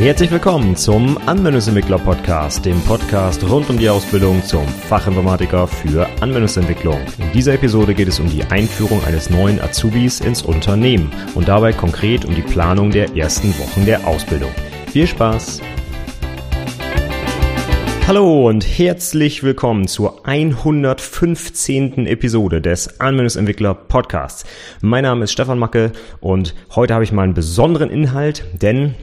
Herzlich willkommen zum Anwendungsentwickler Podcast, dem Podcast rund um die Ausbildung zum Fachinformatiker für Anwendungsentwicklung. In dieser Episode geht es um die Einführung eines neuen Azubis ins Unternehmen und dabei konkret um die Planung der ersten Wochen der Ausbildung. Viel Spaß! Hallo und herzlich willkommen zur 115. Episode des Anwendungsentwickler Podcasts. Mein Name ist Stefan Macke und heute habe ich mal einen besonderen Inhalt, denn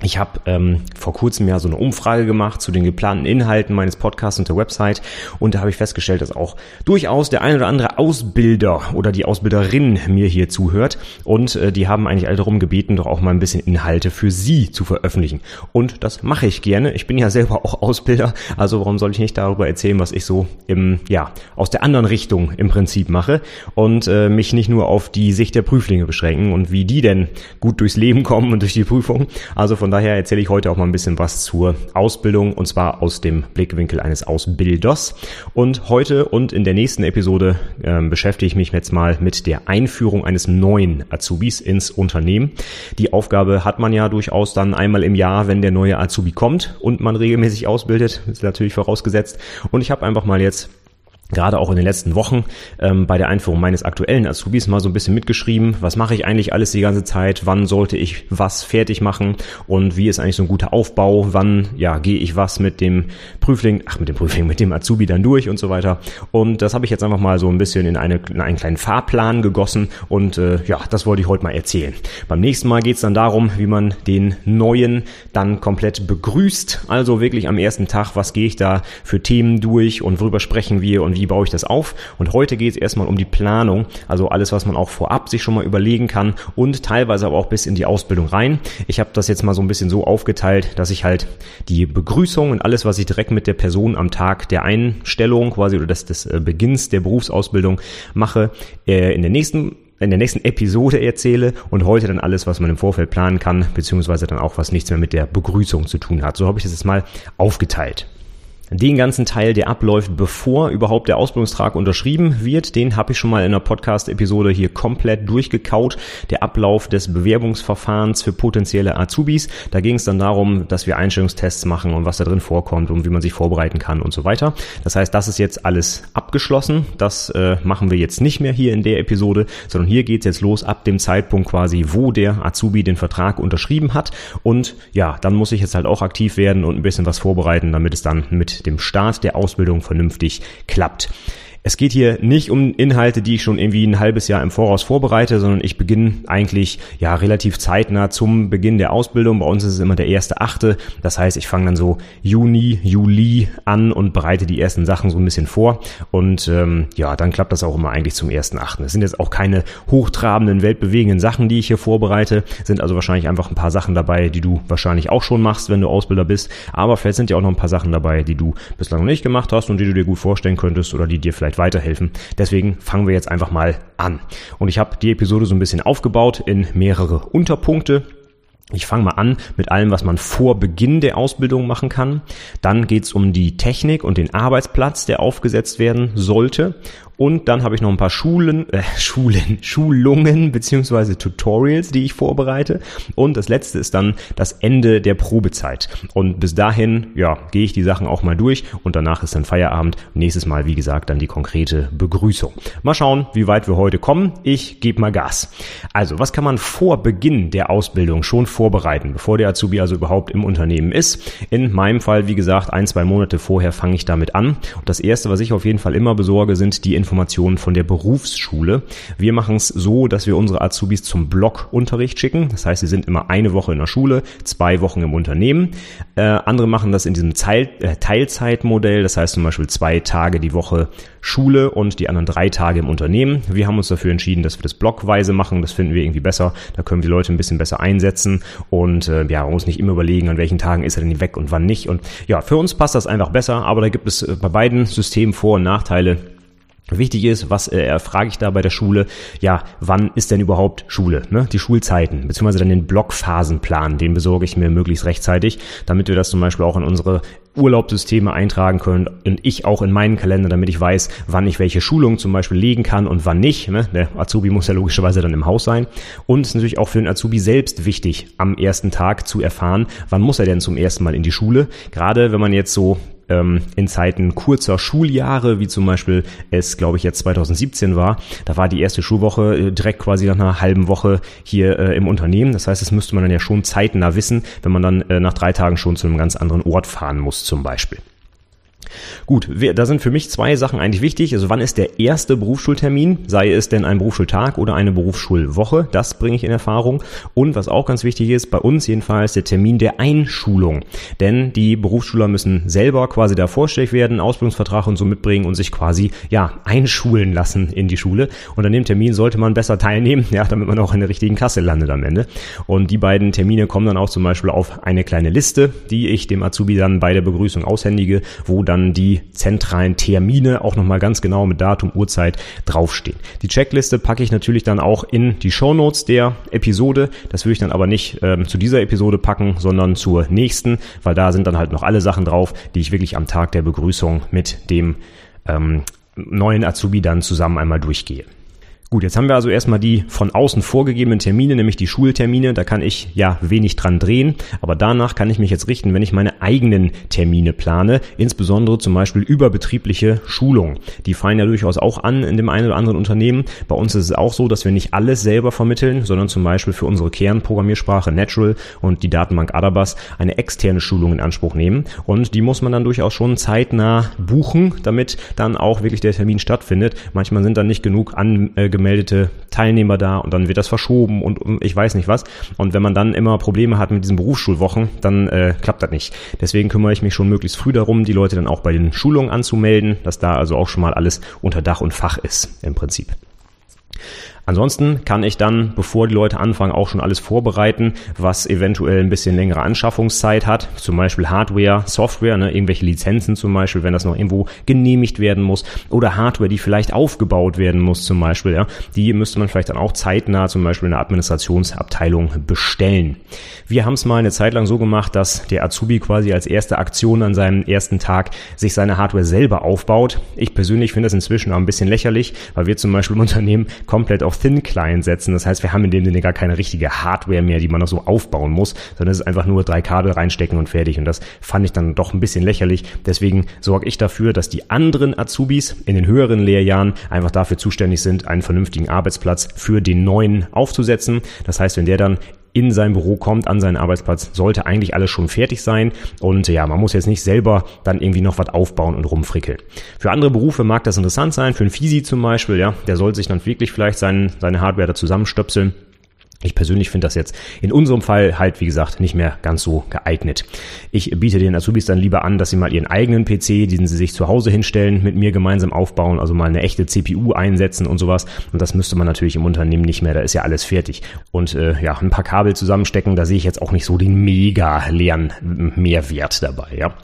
ich habe ähm, vor kurzem ja so eine Umfrage gemacht zu den geplanten Inhalten meines Podcasts und der Website und da habe ich festgestellt, dass auch durchaus der ein oder andere Ausbilder oder die Ausbilderin mir hier zuhört und äh, die haben eigentlich alle darum gebeten, doch auch mal ein bisschen Inhalte für sie zu veröffentlichen. Und das mache ich gerne. Ich bin ja selber auch Ausbilder, also warum soll ich nicht darüber erzählen, was ich so im ja aus der anderen Richtung im Prinzip mache und äh, mich nicht nur auf die Sicht der Prüflinge beschränken und wie die denn gut durchs Leben kommen und durch die Prüfung. Also von von daher erzähle ich heute auch mal ein bisschen was zur Ausbildung und zwar aus dem Blickwinkel eines Ausbilders. Und heute und in der nächsten Episode äh, beschäftige ich mich jetzt mal mit der Einführung eines neuen Azubis ins Unternehmen. Die Aufgabe hat man ja durchaus dann einmal im Jahr, wenn der neue Azubi kommt und man regelmäßig ausbildet, ist natürlich vorausgesetzt. Und ich habe einfach mal jetzt gerade auch in den letzten Wochen ähm, bei der Einführung meines aktuellen Azubis mal so ein bisschen mitgeschrieben, was mache ich eigentlich alles die ganze Zeit, wann sollte ich was fertig machen? Und wie ist eigentlich so ein guter Aufbau, wann ja gehe ich was mit dem Prüfling, ach mit dem Prüfling, mit dem Azubi dann durch und so weiter. Und das habe ich jetzt einfach mal so ein bisschen in, eine, in einen kleinen Fahrplan gegossen und äh, ja, das wollte ich heute mal erzählen. Beim nächsten Mal geht es dann darum, wie man den neuen dann komplett begrüßt, also wirklich am ersten Tag, was gehe ich da für Themen durch und worüber sprechen wir und wie baue ich das auf. Und heute geht es erstmal um die Planung, also alles, was man auch vorab sich schon mal überlegen kann und teilweise aber auch bis in die Ausbildung rein. Ich habe das jetzt mal so ein bisschen so aufgeteilt, dass ich halt die Begrüßung und alles, was ich direkt mit der Person am Tag der Einstellung quasi oder des, des äh, Beginns der Berufsausbildung mache, äh, in der nächsten in der nächsten Episode erzähle und heute dann alles, was man im Vorfeld planen kann, beziehungsweise dann auch was nichts mehr mit der Begrüßung zu tun hat. So habe ich das jetzt mal aufgeteilt. Den ganzen Teil, der abläuft, bevor überhaupt der Ausbildungstrag unterschrieben wird, den habe ich schon mal in einer Podcast-Episode hier komplett durchgekaut. Der Ablauf des Bewerbungsverfahrens für potenzielle Azubis. Da ging es dann darum, dass wir Einstellungstests machen und was da drin vorkommt und wie man sich vorbereiten kann und so weiter. Das heißt, das ist jetzt alles abgeschlossen. Das äh, machen wir jetzt nicht mehr hier in der Episode, sondern hier geht's jetzt los ab dem Zeitpunkt quasi, wo der Azubi den Vertrag unterschrieben hat. Und ja, dann muss ich jetzt halt auch aktiv werden und ein bisschen was vorbereiten, damit es dann mit dem Start der Ausbildung vernünftig klappt. Es geht hier nicht um Inhalte, die ich schon irgendwie ein halbes Jahr im Voraus vorbereite, sondern ich beginne eigentlich ja relativ zeitnah zum Beginn der Ausbildung. Bei uns ist es immer der erste Achte. Das heißt, ich fange dann so Juni, Juli an und bereite die ersten Sachen so ein bisschen vor. Und ähm, ja, dann klappt das auch immer eigentlich zum ersten Achten. Es sind jetzt auch keine hochtrabenden, weltbewegenden Sachen, die ich hier vorbereite. Sind also wahrscheinlich einfach ein paar Sachen dabei, die du wahrscheinlich auch schon machst, wenn du Ausbilder bist. Aber vielleicht sind ja auch noch ein paar Sachen dabei, die du bislang noch nicht gemacht hast und die du dir gut vorstellen könntest oder die dir vielleicht vielleicht weiterhelfen. Deswegen fangen wir jetzt einfach mal an. Und ich habe die Episode so ein bisschen aufgebaut in mehrere Unterpunkte. Ich fange mal an mit allem, was man vor Beginn der Ausbildung machen kann. Dann geht's um die Technik und den Arbeitsplatz, der aufgesetzt werden sollte. Und dann habe ich noch ein paar Schulen, äh, Schulen, Schulungen beziehungsweise Tutorials, die ich vorbereite. Und das letzte ist dann das Ende der Probezeit. Und bis dahin, ja, gehe ich die Sachen auch mal durch und danach ist dann Feierabend. Nächstes Mal, wie gesagt, dann die konkrete Begrüßung. Mal schauen, wie weit wir heute kommen. Ich gebe mal Gas. Also, was kann man vor Beginn der Ausbildung schon vorbereiten, bevor der Azubi also überhaupt im Unternehmen ist? In meinem Fall, wie gesagt, ein, zwei Monate vorher fange ich damit an. Und das erste, was ich auf jeden Fall immer besorge, sind die Informationen von der Berufsschule. Wir machen es so, dass wir unsere Azubis zum Blockunterricht schicken. Das heißt, sie sind immer eine Woche in der Schule, zwei Wochen im Unternehmen. Äh, andere machen das in diesem Teil, äh, Teilzeitmodell. Das heißt zum Beispiel zwei Tage die Woche Schule und die anderen drei Tage im Unternehmen. Wir haben uns dafür entschieden, dass wir das blockweise machen. Das finden wir irgendwie besser. Da können wir Leute ein bisschen besser einsetzen und äh, ja, man muss nicht immer überlegen, an welchen Tagen ist er denn weg und wann nicht. Und ja, für uns passt das einfach besser, aber da gibt es äh, bei beiden Systemen Vor- und Nachteile. Wichtig ist, was äh, erfrage ich da bei der Schule? Ja, wann ist denn überhaupt Schule? Ne? Die Schulzeiten, beziehungsweise dann den Blockphasenplan, den besorge ich mir möglichst rechtzeitig, damit wir das zum Beispiel auch in unsere Urlaubssysteme eintragen können und ich auch in meinen Kalender, damit ich weiß, wann ich welche Schulungen zum Beispiel legen kann und wann nicht. Ne? Der Azubi muss ja logischerweise dann im Haus sein. Und es ist natürlich auch für den Azubi selbst wichtig, am ersten Tag zu erfahren, wann muss er denn zum ersten Mal in die Schule. Gerade wenn man jetzt so ähm, in Zeiten kurzer Schuljahre, wie zum Beispiel es, glaube ich, jetzt 2017 war. Da war die erste Schulwoche äh, direkt quasi nach einer halben Woche hier äh, im Unternehmen. Das heißt, das müsste man dann ja schon zeitnah wissen, wenn man dann äh, nach drei Tagen schon zu einem ganz anderen Ort fahren muss zum Beispiel. Gut, da sind für mich zwei Sachen eigentlich wichtig. Also wann ist der erste Berufsschultermin? Sei es denn ein Berufsschultag oder eine Berufsschulwoche? Das bringe ich in Erfahrung. Und was auch ganz wichtig ist, bei uns jedenfalls der Termin der Einschulung. Denn die Berufsschüler müssen selber quasi da vorstellig werden, Ausbildungsvertrag und so mitbringen und sich quasi, ja, einschulen lassen in die Schule. Und an dem Termin sollte man besser teilnehmen, ja, damit man auch in der richtigen Kasse landet am Ende. Und die beiden Termine kommen dann auch zum Beispiel auf eine kleine Liste, die ich dem Azubi dann bei der Begrüßung aushändige, wo dann die zentralen Termine auch nochmal ganz genau mit Datum, Uhrzeit draufstehen. Die Checkliste packe ich natürlich dann auch in die Show der Episode. Das würde ich dann aber nicht ähm, zu dieser Episode packen, sondern zur nächsten, weil da sind dann halt noch alle Sachen drauf, die ich wirklich am Tag der Begrüßung mit dem ähm, neuen Azubi dann zusammen einmal durchgehe. Gut, jetzt haben wir also erstmal die von außen vorgegebenen Termine, nämlich die Schultermine. Da kann ich ja wenig dran drehen, aber danach kann ich mich jetzt richten, wenn ich meine eigenen Termine plane, insbesondere zum Beispiel überbetriebliche Schulungen. Die fallen ja durchaus auch an in dem einen oder anderen Unternehmen. Bei uns ist es auch so, dass wir nicht alles selber vermitteln, sondern zum Beispiel für unsere Kernprogrammiersprache Natural und die Datenbank Adabas eine externe Schulung in Anspruch nehmen. Und die muss man dann durchaus schon zeitnah buchen, damit dann auch wirklich der Termin stattfindet. Manchmal sind dann nicht genug an äh, gemeldete Teilnehmer da und dann wird das verschoben und, und ich weiß nicht was. Und wenn man dann immer Probleme hat mit diesen Berufsschulwochen, dann äh, klappt das nicht. Deswegen kümmere ich mich schon möglichst früh darum, die Leute dann auch bei den Schulungen anzumelden, dass da also auch schon mal alles unter Dach und Fach ist im Prinzip. Ansonsten kann ich dann, bevor die Leute anfangen, auch schon alles vorbereiten, was eventuell ein bisschen längere Anschaffungszeit hat. Zum Beispiel Hardware, Software, ne, irgendwelche Lizenzen zum Beispiel, wenn das noch irgendwo genehmigt werden muss. Oder Hardware, die vielleicht aufgebaut werden muss zum Beispiel. Ja, die müsste man vielleicht dann auch zeitnah zum Beispiel in der Administrationsabteilung bestellen. Wir haben es mal eine Zeit lang so gemacht, dass der Azubi quasi als erste Aktion an seinem ersten Tag sich seine Hardware selber aufbaut. Ich persönlich finde das inzwischen auch ein bisschen lächerlich, weil wir zum Beispiel im Unternehmen komplett auf Thin Client setzen. Das heißt, wir haben in dem Sinne gar keine richtige Hardware mehr, die man noch so aufbauen muss, sondern es ist einfach nur drei Kabel reinstecken und fertig. Und das fand ich dann doch ein bisschen lächerlich. Deswegen sorge ich dafür, dass die anderen Azubis in den höheren Lehrjahren einfach dafür zuständig sind, einen vernünftigen Arbeitsplatz für den neuen aufzusetzen. Das heißt, wenn der dann in sein Büro kommt, an seinen Arbeitsplatz, sollte eigentlich alles schon fertig sein. Und ja, man muss jetzt nicht selber dann irgendwie noch was aufbauen und rumfrickeln. Für andere Berufe mag das interessant sein, für einen Fisi zum Beispiel, ja, der sollte sich dann wirklich vielleicht seinen, seine Hardware da zusammenstöpseln ich persönlich finde das jetzt in unserem Fall halt, wie gesagt, nicht mehr ganz so geeignet. Ich biete den Azubis dann lieber an, dass sie mal ihren eigenen PC, den sie sich zu Hause hinstellen, mit mir gemeinsam aufbauen, also mal eine echte CPU einsetzen und sowas. Und das müsste man natürlich im Unternehmen nicht mehr, da ist ja alles fertig. Und äh, ja, ein paar Kabel zusammenstecken, da sehe ich jetzt auch nicht so den mega leeren Mehrwert dabei, ja.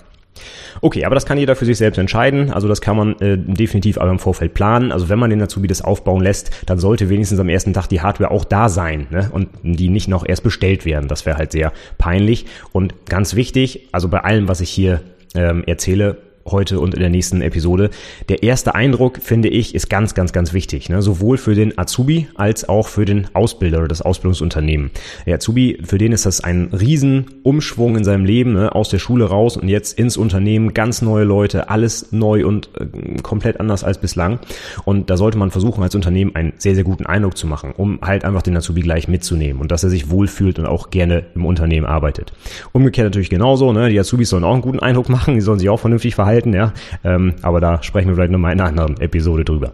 Okay, aber das kann jeder für sich selbst entscheiden. Also das kann man äh, definitiv aber im Vorfeld planen. Also wenn man den Azubi das aufbauen lässt, dann sollte wenigstens am ersten Tag die Hardware auch da sein ne? und die nicht noch erst bestellt werden. Das wäre halt sehr peinlich. Und ganz wichtig, also bei allem, was ich hier ähm, erzähle, heute und in der nächsten Episode. Der erste Eindruck, finde ich, ist ganz, ganz, ganz wichtig. Ne? Sowohl für den Azubi als auch für den Ausbilder oder das Ausbildungsunternehmen. Der Azubi, für den ist das ein Riesenumschwung in seinem Leben, ne? aus der Schule raus und jetzt ins Unternehmen, ganz neue Leute, alles neu und äh, komplett anders als bislang. Und da sollte man versuchen, als Unternehmen einen sehr, sehr guten Eindruck zu machen, um halt einfach den Azubi gleich mitzunehmen und dass er sich wohlfühlt und auch gerne im Unternehmen arbeitet. Umgekehrt natürlich genauso, ne? die Azubis sollen auch einen guten Eindruck machen, die sollen sich auch vernünftig verhalten halten, ja. Ähm, aber da sprechen wir vielleicht nochmal in einer anderen Episode drüber.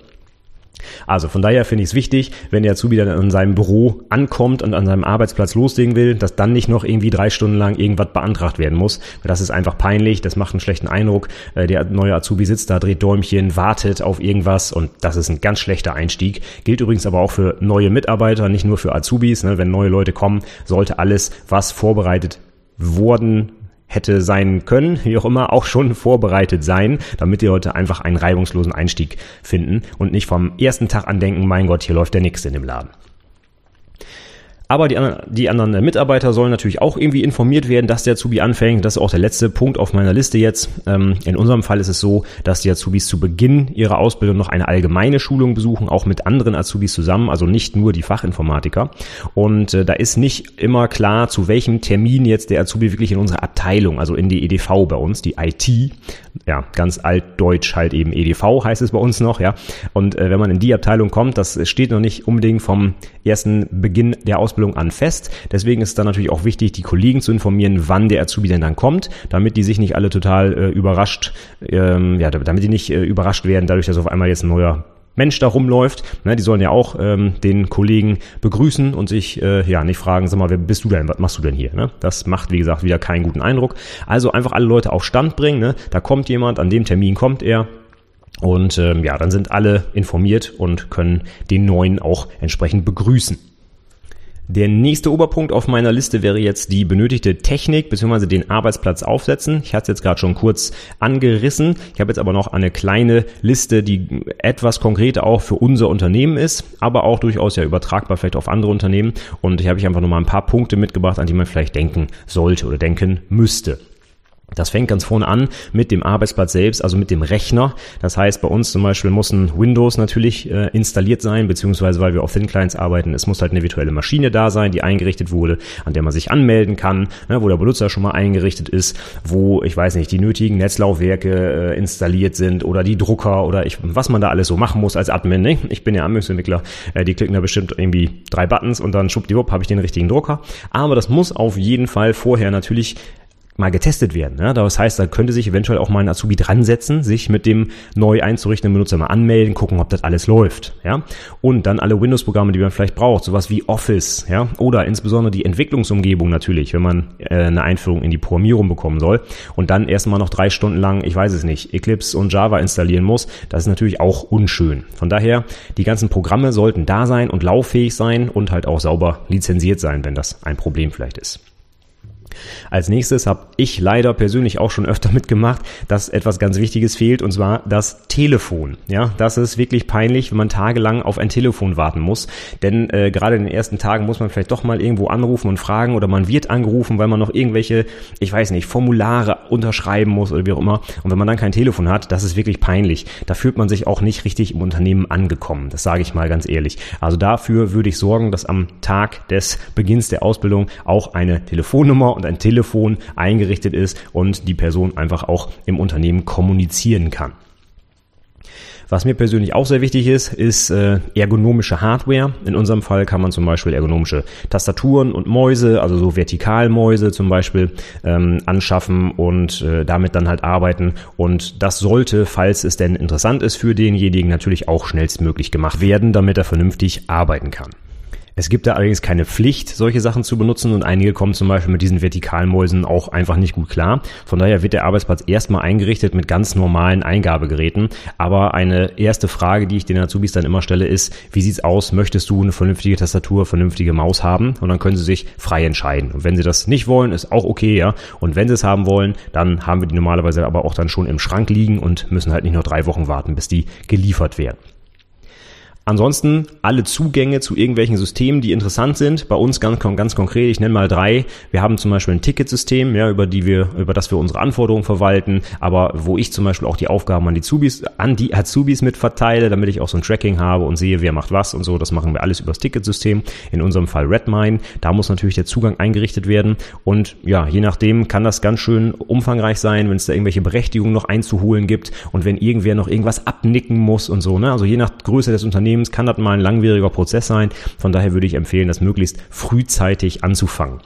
Also von daher finde ich es wichtig, wenn der Azubi dann in seinem Büro ankommt und an seinem Arbeitsplatz loslegen will, dass dann nicht noch irgendwie drei Stunden lang irgendwas beantragt werden muss. Das ist einfach peinlich, das macht einen schlechten Eindruck. Äh, der neue Azubi sitzt da, dreht Däumchen, wartet auf irgendwas und das ist ein ganz schlechter Einstieg. Gilt übrigens aber auch für neue Mitarbeiter, nicht nur für Azubis. Ne? Wenn neue Leute kommen, sollte alles, was vorbereitet worden hätte sein können, wie auch immer, auch schon vorbereitet sein, damit die Leute einfach einen reibungslosen Einstieg finden und nicht vom ersten Tag an denken, mein Gott, hier läuft ja nichts in dem Laden. Aber die, die anderen Mitarbeiter sollen natürlich auch irgendwie informiert werden, dass der Azubi anfängt. Das ist auch der letzte Punkt auf meiner Liste jetzt. Ähm, in unserem Fall ist es so, dass die Azubis zu Beginn ihrer Ausbildung noch eine allgemeine Schulung besuchen, auch mit anderen Azubis zusammen, also nicht nur die Fachinformatiker. Und äh, da ist nicht immer klar, zu welchem Termin jetzt der Azubi wirklich in unsere Abteilung, also in die EDV bei uns, die IT, ja, ganz altdeutsch halt eben EDV heißt es bei uns noch, ja. Und äh, wenn man in die Abteilung kommt, das steht noch nicht unbedingt vom ersten Beginn der Ausbildung Ausbildung an fest. Deswegen ist es dann natürlich auch wichtig, die Kollegen zu informieren, wann der Azubi denn dann kommt, damit die sich nicht alle total äh, überrascht, ähm, ja, damit die nicht äh, überrascht werden, dadurch, dass auf einmal jetzt ein neuer Mensch da rumläuft. Ne, die sollen ja auch ähm, den Kollegen begrüßen und sich äh, ja nicht fragen, sag mal, wer bist du denn, was machst du denn hier? Ne? Das macht, wie gesagt, wieder keinen guten Eindruck. Also einfach alle Leute auf Stand bringen. Ne? Da kommt jemand, an dem Termin kommt er. Und ähm, ja, dann sind alle informiert und können den neuen auch entsprechend begrüßen. Der nächste Oberpunkt auf meiner Liste wäre jetzt die benötigte Technik bzw. den Arbeitsplatz aufsetzen. Ich hatte es jetzt gerade schon kurz angerissen. Ich habe jetzt aber noch eine kleine Liste, die etwas konkreter auch für unser Unternehmen ist, aber auch durchaus ja übertragbar vielleicht auf andere Unternehmen. Und ich habe ich einfach nur mal ein paar Punkte mitgebracht, an die man vielleicht denken sollte oder denken müsste. Das fängt ganz vorne an mit dem Arbeitsplatz selbst, also mit dem Rechner. Das heißt, bei uns zum Beispiel muss ein Windows natürlich äh, installiert sein, beziehungsweise weil wir auf Thin Clients arbeiten, es muss halt eine virtuelle Maschine da sein, die eingerichtet wurde, an der man sich anmelden kann, ne, wo der Benutzer schon mal eingerichtet ist, wo, ich weiß nicht, die nötigen Netzlaufwerke äh, installiert sind oder die Drucker oder ich, was man da alles so machen muss als Admin. Ne? Ich bin ja Anwendungsentwickler, äh, die klicken da bestimmt irgendwie drei Buttons und dann schwuppdiwupp habe ich den richtigen Drucker. Aber das muss auf jeden Fall vorher natürlich mal getestet werden. Ja? Das heißt, da könnte sich eventuell auch mal ein Azubi dran setzen, sich mit dem neu einzurichtenden Benutzer mal anmelden, gucken, ob das alles läuft. Ja? Und dann alle Windows-Programme, die man vielleicht braucht, sowas wie Office, ja, oder insbesondere die Entwicklungsumgebung natürlich, wenn man äh, eine Einführung in die Programmierung bekommen soll und dann erstmal noch drei Stunden lang, ich weiß es nicht, Eclipse und Java installieren muss, das ist natürlich auch unschön. Von daher, die ganzen Programme sollten da sein und lauffähig sein und halt auch sauber lizenziert sein, wenn das ein Problem vielleicht ist. Als nächstes habe ich leider persönlich auch schon öfter mitgemacht, dass etwas ganz Wichtiges fehlt und zwar das Telefon. Ja, das ist wirklich peinlich, wenn man tagelang auf ein Telefon warten muss, denn äh, gerade in den ersten Tagen muss man vielleicht doch mal irgendwo anrufen und fragen oder man wird angerufen, weil man noch irgendwelche, ich weiß nicht, Formulare unterschreiben muss oder wie auch immer. Und wenn man dann kein Telefon hat, das ist wirklich peinlich. Da fühlt man sich auch nicht richtig im Unternehmen angekommen. Das sage ich mal ganz ehrlich. Also dafür würde ich sorgen, dass am Tag des Beginns der Ausbildung auch eine Telefonnummer und ein Telefon eingerichtet ist und die Person einfach auch im Unternehmen kommunizieren kann. Was mir persönlich auch sehr wichtig ist, ist äh, ergonomische Hardware. In unserem Fall kann man zum Beispiel ergonomische Tastaturen und Mäuse, also so Vertikalmäuse zum Beispiel, ähm, anschaffen und äh, damit dann halt arbeiten. Und das sollte, falls es denn interessant ist für denjenigen, natürlich auch schnellstmöglich gemacht werden, damit er vernünftig arbeiten kann. Es gibt da allerdings keine Pflicht, solche Sachen zu benutzen und einige kommen zum Beispiel mit diesen Vertikalmäusen auch einfach nicht gut klar. Von daher wird der Arbeitsplatz erstmal eingerichtet mit ganz normalen Eingabegeräten. Aber eine erste Frage, die ich den Azubis dann immer stelle, ist, wie sieht's aus? Möchtest du eine vernünftige Tastatur, vernünftige Maus haben? Und dann können sie sich frei entscheiden. Und wenn sie das nicht wollen, ist auch okay, ja. Und wenn sie es haben wollen, dann haben wir die normalerweise aber auch dann schon im Schrank liegen und müssen halt nicht nur drei Wochen warten, bis die geliefert werden. Ansonsten alle Zugänge zu irgendwelchen Systemen, die interessant sind. Bei uns ganz, ganz konkret, ich nenne mal drei. Wir haben zum Beispiel ein Ticketsystem, ja, über die wir, über das wir unsere Anforderungen verwalten, aber wo ich zum Beispiel auch die Aufgaben an die Zubis, an die Azubis mit damit ich auch so ein Tracking habe und sehe, wer macht was und so. Das machen wir alles über das Ticketsystem. In unserem Fall Redmine. Da muss natürlich der Zugang eingerichtet werden. Und ja, je nachdem kann das ganz schön umfangreich sein, wenn es da irgendwelche Berechtigungen noch einzuholen gibt und wenn irgendwer noch irgendwas abnicken muss und so. Ne? Also je nach Größe des Unternehmens Unternehmens kann das mal ein langwieriger Prozess sein. Von daher würde ich empfehlen, das möglichst frühzeitig anzufangen.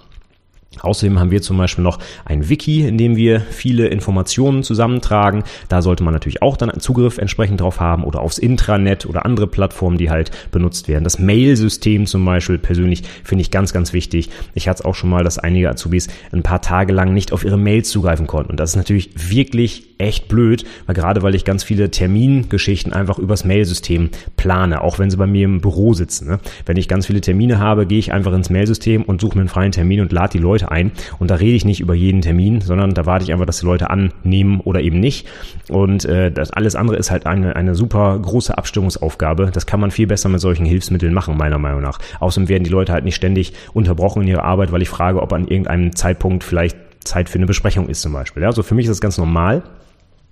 Außerdem haben wir zum Beispiel noch ein Wiki, in dem wir viele Informationen zusammentragen. Da sollte man natürlich auch dann Zugriff entsprechend drauf haben oder aufs Intranet oder andere Plattformen, die halt benutzt werden. Das Mail-System zum Beispiel persönlich finde ich ganz, ganz wichtig. Ich hatte es auch schon mal, dass einige Azubis ein paar Tage lang nicht auf ihre Mails zugreifen konnten. Und das ist natürlich wirklich echt blöd, weil gerade weil ich ganz viele Termingeschichten einfach übers Mailsystem plane, auch wenn sie bei mir im Büro sitzen. Ne? Wenn ich ganz viele Termine habe, gehe ich einfach ins Mailsystem und suche mir einen freien Termin und lade die Leute Leute ein. Und da rede ich nicht über jeden Termin, sondern da warte ich einfach, dass die Leute annehmen oder eben nicht. Und äh, das alles andere ist halt eine, eine super große Abstimmungsaufgabe. Das kann man viel besser mit solchen Hilfsmitteln machen, meiner Meinung nach. Außerdem werden die Leute halt nicht ständig unterbrochen in ihrer Arbeit, weil ich frage, ob an irgendeinem Zeitpunkt vielleicht Zeit für eine Besprechung ist zum Beispiel. Also für mich ist das ganz normal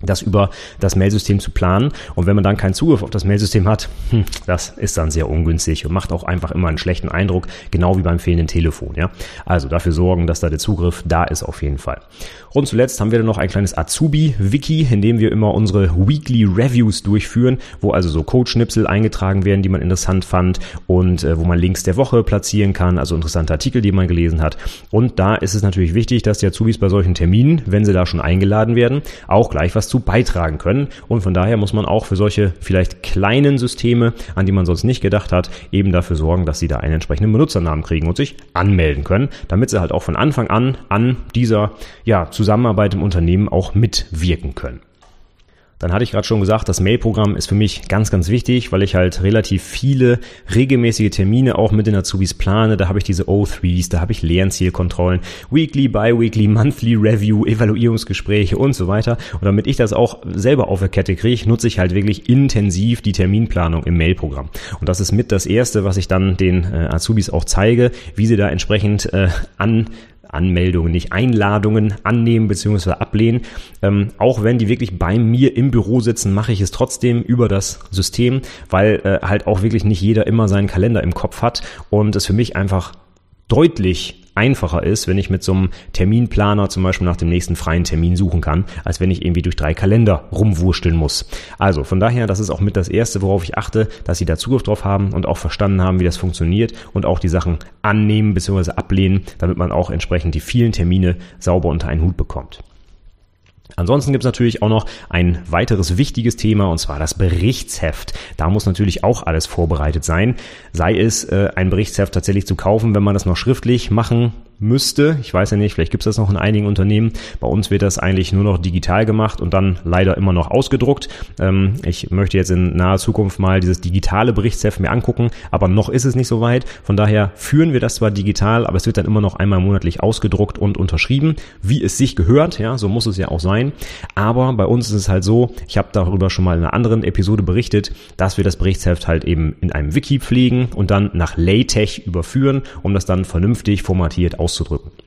das über das Mailsystem zu planen. Und wenn man dann keinen Zugriff auf das Mailsystem hat, hm, das ist dann sehr ungünstig und macht auch einfach immer einen schlechten Eindruck, genau wie beim fehlenden Telefon. Ja? Also dafür sorgen, dass da der Zugriff da ist auf jeden Fall. Und zuletzt haben wir dann noch ein kleines Azubi-Wiki, in dem wir immer unsere Weekly Reviews durchführen, wo also so Codeschnipsel eingetragen werden, die man interessant fand und äh, wo man Links der Woche platzieren kann, also interessante Artikel, die man gelesen hat. Und da ist es natürlich wichtig, dass die Azubis bei solchen Terminen, wenn sie da schon eingeladen werden, auch gleich was dazu beitragen können. Und von daher muss man auch für solche vielleicht kleinen Systeme, an die man sonst nicht gedacht hat, eben dafür sorgen, dass sie da einen entsprechenden Benutzernamen kriegen und sich anmelden können, damit sie halt auch von Anfang an an dieser ja, Zusammenarbeit im Unternehmen auch mitwirken können. Dann hatte ich gerade schon gesagt, das Mail-Programm ist für mich ganz, ganz wichtig, weil ich halt relativ viele regelmäßige Termine auch mit den Azubis plane. Da habe ich diese O3s, da habe ich Lernzielkontrollen, Weekly, Bi-Weekly, Monthly Review, Evaluierungsgespräche und so weiter. Und damit ich das auch selber auf der Kette kriege, nutze ich halt wirklich intensiv die Terminplanung im Mail-Programm. Und das ist mit das Erste, was ich dann den äh, Azubis auch zeige, wie sie da entsprechend äh, an Anmeldungen, nicht Einladungen annehmen bzw. ablehnen. Ähm, auch wenn die wirklich bei mir im Büro sitzen, mache ich es trotzdem über das System, weil äh, halt auch wirklich nicht jeder immer seinen Kalender im Kopf hat und es für mich einfach deutlich einfacher ist, wenn ich mit so einem Terminplaner zum Beispiel nach dem nächsten freien Termin suchen kann, als wenn ich irgendwie durch drei Kalender rumwursteln muss. Also von daher, das ist auch mit das Erste, worauf ich achte, dass Sie da Zugriff drauf haben und auch verstanden haben, wie das funktioniert und auch die Sachen annehmen bzw. ablehnen, damit man auch entsprechend die vielen Termine sauber unter einen Hut bekommt. Ansonsten gibt es natürlich auch noch ein weiteres wichtiges Thema und zwar das Berichtsheft. Da muss natürlich auch alles vorbereitet sein. Sei es äh, ein Berichtsheft tatsächlich zu kaufen, wenn man das noch schriftlich machen müsste. Ich weiß ja nicht, vielleicht gibt es das noch in einigen Unternehmen. Bei uns wird das eigentlich nur noch digital gemacht und dann leider immer noch ausgedruckt. Ähm, ich möchte jetzt in naher Zukunft mal dieses digitale Berichtsheft mir angucken, aber noch ist es nicht so weit. Von daher führen wir das zwar digital, aber es wird dann immer noch einmal monatlich ausgedruckt und unterschrieben, wie es sich gehört. Ja, so muss es ja auch sein. Aber bei uns ist es halt so, ich habe darüber schon mal in einer anderen Episode berichtet, dass wir das Berichtsheft halt eben in einem Wiki pflegen und dann nach LaTeX überführen, um das dann vernünftig formatiert auszudrucken auszudrücken.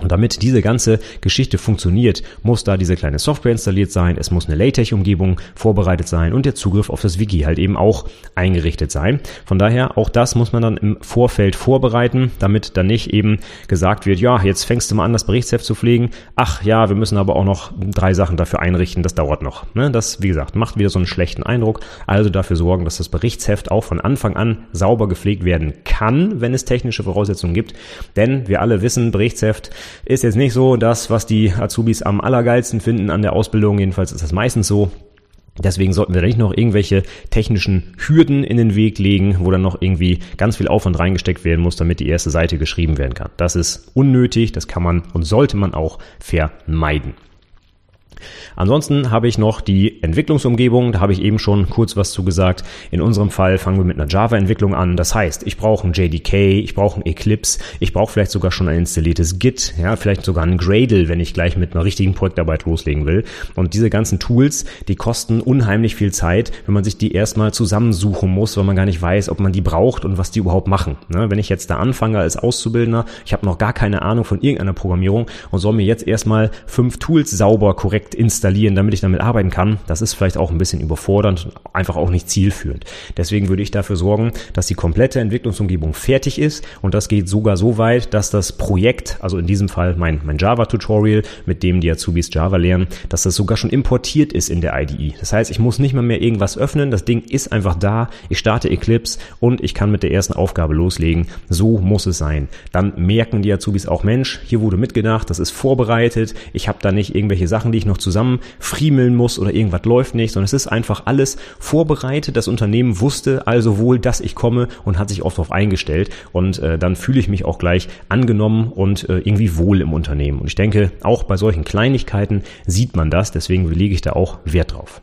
Und damit diese ganze Geschichte funktioniert, muss da diese kleine Software installiert sein, es muss eine LaTeX-Umgebung vorbereitet sein und der Zugriff auf das Wiki halt eben auch eingerichtet sein. Von daher, auch das muss man dann im Vorfeld vorbereiten, damit dann nicht eben gesagt wird, ja, jetzt fängst du mal an, das Berichtsheft zu pflegen. Ach ja, wir müssen aber auch noch drei Sachen dafür einrichten, das dauert noch. Ne? Das, wie gesagt, macht wieder so einen schlechten Eindruck. Also dafür sorgen, dass das Berichtsheft auch von Anfang an sauber gepflegt werden kann, wenn es technische Voraussetzungen gibt. Denn wir alle wissen, Berichtsheft ist jetzt nicht so das, was die Azubis am allergeilsten finden an der Ausbildung. Jedenfalls ist das meistens so. Deswegen sollten wir da nicht noch irgendwelche technischen Hürden in den Weg legen, wo dann noch irgendwie ganz viel Aufwand reingesteckt werden muss, damit die erste Seite geschrieben werden kann. Das ist unnötig, das kann man und sollte man auch vermeiden. Ansonsten habe ich noch die Entwicklungsumgebung, da habe ich eben schon kurz was zu gesagt. In unserem Fall fangen wir mit einer Java-Entwicklung an. Das heißt, ich brauche ein JDK, ich brauche ein Eclipse, ich brauche vielleicht sogar schon ein installiertes Git, ja, vielleicht sogar ein Gradle, wenn ich gleich mit einer richtigen Projektarbeit loslegen will. Und diese ganzen Tools, die kosten unheimlich viel Zeit, wenn man sich die erstmal zusammensuchen muss, weil man gar nicht weiß, ob man die braucht und was die überhaupt machen. Ne? Wenn ich jetzt da anfange als Auszubildender, ich habe noch gar keine Ahnung von irgendeiner Programmierung und soll mir jetzt erstmal fünf Tools sauber korrekt installieren, installieren, damit ich damit arbeiten kann, das ist vielleicht auch ein bisschen überfordernd, einfach auch nicht zielführend. Deswegen würde ich dafür sorgen, dass die komplette Entwicklungsumgebung fertig ist und das geht sogar so weit, dass das Projekt, also in diesem Fall mein, mein Java-Tutorial, mit dem die Azubis Java lernen, dass das sogar schon importiert ist in der IDE. Das heißt, ich muss nicht mal mehr irgendwas öffnen, das Ding ist einfach da, ich starte Eclipse und ich kann mit der ersten Aufgabe loslegen. So muss es sein. Dann merken die Azubis auch, Mensch, hier wurde mitgedacht, das ist vorbereitet, ich habe da nicht irgendwelche Sachen, die ich noch zusammen friemeln muss oder irgendwas läuft nicht, sondern es ist einfach alles vorbereitet. Das Unternehmen wusste also wohl, dass ich komme und hat sich oft darauf eingestellt und äh, dann fühle ich mich auch gleich angenommen und äh, irgendwie wohl im Unternehmen. Und ich denke, auch bei solchen Kleinigkeiten sieht man das, deswegen lege ich da auch Wert drauf.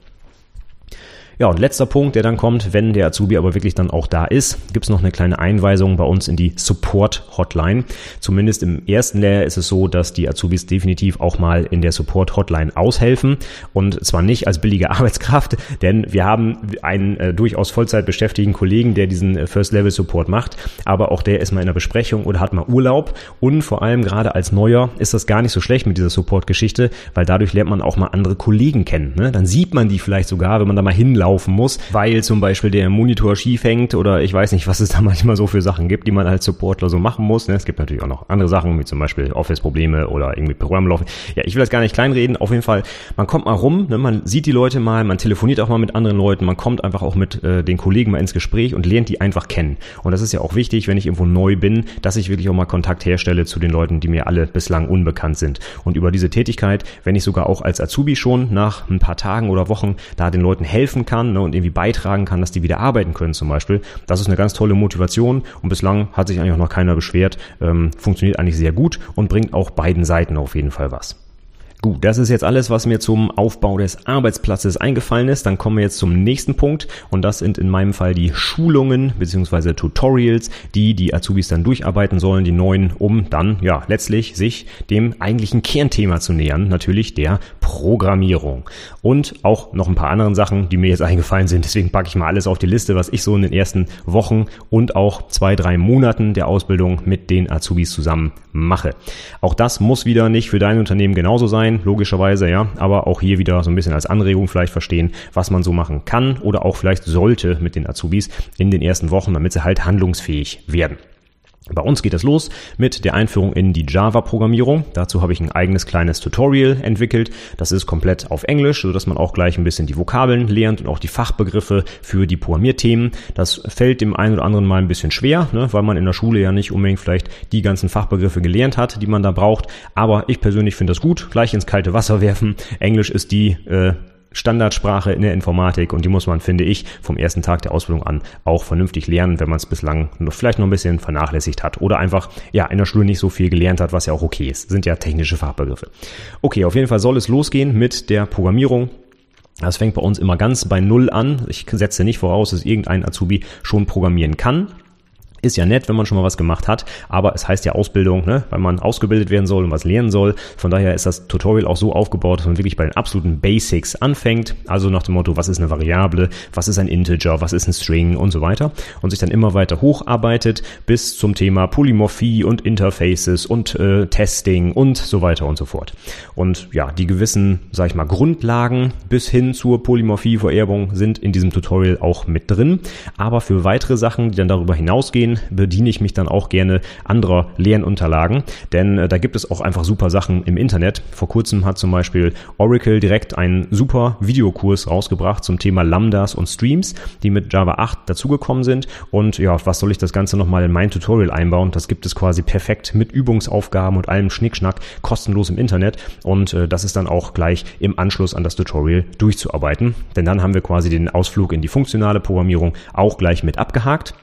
Ja, und letzter Punkt, der dann kommt, wenn der Azubi aber wirklich dann auch da ist, gibt's noch eine kleine Einweisung bei uns in die Support-Hotline. Zumindest im ersten Lehrjahr ist es so, dass die Azubis definitiv auch mal in der Support-Hotline aushelfen. Und zwar nicht als billige Arbeitskraft, denn wir haben einen äh, durchaus Vollzeit beschäftigten Kollegen, der diesen äh, First-Level-Support macht, aber auch der ist mal in einer Besprechung oder hat mal Urlaub. Und vor allem gerade als Neuer ist das gar nicht so schlecht mit dieser Support-Geschichte, weil dadurch lernt man auch mal andere Kollegen kennen. Ne? Dann sieht man die vielleicht sogar, wenn man da mal hinläuft laufen muss, weil zum Beispiel der Monitor schief hängt oder ich weiß nicht, was es da manchmal so für Sachen gibt, die man als Supportler so machen muss. Ne? Es gibt natürlich auch noch andere Sachen, wie zum Beispiel Office-Probleme oder irgendwie Programm laufen. Ja, ich will das gar nicht kleinreden. Auf jeden Fall, man kommt mal rum, ne? man sieht die Leute mal, man telefoniert auch mal mit anderen Leuten, man kommt einfach auch mit äh, den Kollegen mal ins Gespräch und lernt die einfach kennen. Und das ist ja auch wichtig, wenn ich irgendwo neu bin, dass ich wirklich auch mal Kontakt herstelle zu den Leuten, die mir alle bislang unbekannt sind. Und über diese Tätigkeit, wenn ich sogar auch als Azubi schon nach ein paar Tagen oder Wochen da den Leuten helfen kann, kann ne, und irgendwie beitragen kann, dass die wieder arbeiten können zum Beispiel. Das ist eine ganz tolle Motivation und bislang hat sich eigentlich auch noch keiner beschwert. Ähm, funktioniert eigentlich sehr gut und bringt auch beiden Seiten auf jeden Fall was. Gut, das ist jetzt alles, was mir zum Aufbau des Arbeitsplatzes eingefallen ist. Dann kommen wir jetzt zum nächsten Punkt und das sind in meinem Fall die Schulungen bzw. Tutorials, die die Azubis dann durcharbeiten sollen, die neuen, um dann ja letztlich sich dem eigentlichen Kernthema zu nähern, natürlich der Programmierung. Und auch noch ein paar anderen Sachen, die mir jetzt eingefallen sind. Deswegen packe ich mal alles auf die Liste, was ich so in den ersten Wochen und auch zwei, drei Monaten der Ausbildung mit den Azubis zusammen mache. Auch das muss wieder nicht für dein Unternehmen genauso sein logischerweise, ja, aber auch hier wieder so ein bisschen als Anregung vielleicht verstehen, was man so machen kann oder auch vielleicht sollte mit den Azubis in den ersten Wochen, damit sie halt handlungsfähig werden. Bei uns geht es los mit der Einführung in die Java-Programmierung. Dazu habe ich ein eigenes kleines Tutorial entwickelt. Das ist komplett auf Englisch, sodass man auch gleich ein bisschen die Vokabeln lernt und auch die Fachbegriffe für die Programmierthemen. Das fällt dem einen oder anderen mal ein bisschen schwer, ne, weil man in der Schule ja nicht unbedingt vielleicht die ganzen Fachbegriffe gelernt hat, die man da braucht. Aber ich persönlich finde das gut. Gleich ins kalte Wasser werfen. Englisch ist die äh, Standardsprache in der Informatik und die muss man, finde ich, vom ersten Tag der Ausbildung an auch vernünftig lernen, wenn man es bislang noch, vielleicht noch ein bisschen vernachlässigt hat oder einfach ja in der Schule nicht so viel gelernt hat, was ja auch okay ist. Sind ja technische Fachbegriffe. Okay, auf jeden Fall soll es losgehen mit der Programmierung. Das fängt bei uns immer ganz bei Null an. Ich setze nicht voraus, dass irgendein Azubi schon programmieren kann. Ist ja nett, wenn man schon mal was gemacht hat, aber es heißt ja Ausbildung, ne? weil man ausgebildet werden soll und was lernen soll. Von daher ist das Tutorial auch so aufgebaut, dass man wirklich bei den absoluten Basics anfängt. Also nach dem Motto, was ist eine Variable, was ist ein Integer, was ist ein String und so weiter. Und sich dann immer weiter hocharbeitet bis zum Thema Polymorphie und Interfaces und äh, Testing und so weiter und so fort. Und ja, die gewissen, sag ich mal, Grundlagen bis hin zur Polymorphie-Vererbung sind in diesem Tutorial auch mit drin. Aber für weitere Sachen, die dann darüber hinausgehen, bediene ich mich dann auch gerne anderer Lernunterlagen, denn äh, da gibt es auch einfach super Sachen im Internet. Vor kurzem hat zum Beispiel Oracle direkt einen super Videokurs rausgebracht zum Thema Lambdas und Streams, die mit Java 8 dazugekommen sind. Und ja, was soll ich das Ganze nochmal in mein Tutorial einbauen? Das gibt es quasi perfekt mit Übungsaufgaben und allem Schnickschnack kostenlos im Internet. Und äh, das ist dann auch gleich im Anschluss an das Tutorial durchzuarbeiten. Denn dann haben wir quasi den Ausflug in die funktionale Programmierung auch gleich mit abgehakt.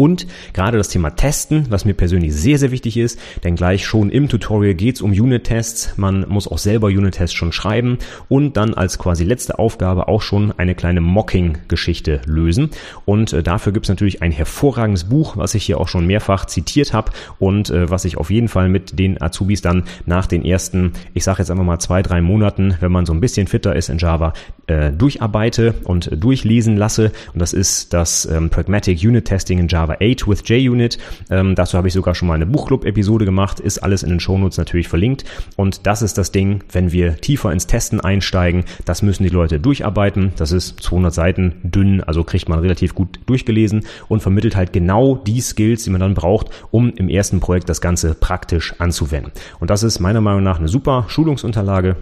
Und gerade das Thema Testen, was mir persönlich sehr, sehr wichtig ist, denn gleich schon im Tutorial geht es um Unit-Tests. Man muss auch selber Unit-Tests schon schreiben und dann als quasi letzte Aufgabe auch schon eine kleine Mocking-Geschichte lösen. Und äh, dafür gibt es natürlich ein hervorragendes Buch, was ich hier auch schon mehrfach zitiert habe und äh, was ich auf jeden Fall mit den Azubis dann nach den ersten, ich sage jetzt einfach mal zwei, drei Monaten, wenn man so ein bisschen fitter ist in Java, äh, durcharbeite und durchlesen lasse. Und das ist das ähm, Pragmatic Unit Testing in Java Java 8 with JUnit. Ähm, dazu habe ich sogar schon mal eine Buchclub-Episode gemacht, ist alles in den Shownotes natürlich verlinkt. Und das ist das Ding, wenn wir tiefer ins Testen einsteigen, das müssen die Leute durcharbeiten. Das ist 200 Seiten dünn, also kriegt man relativ gut durchgelesen und vermittelt halt genau die Skills, die man dann braucht, um im ersten Projekt das Ganze praktisch anzuwenden. Und das ist meiner Meinung nach eine super Schulungsunterlage.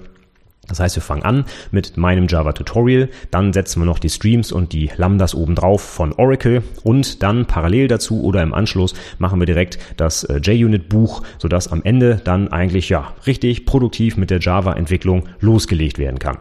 Das heißt, wir fangen an mit meinem Java Tutorial, dann setzen wir noch die Streams und die Lambdas obendrauf von Oracle und dann parallel dazu oder im Anschluss machen wir direkt das äh, JUnit Buch, sodass am Ende dann eigentlich ja richtig produktiv mit der Java Entwicklung losgelegt werden kann.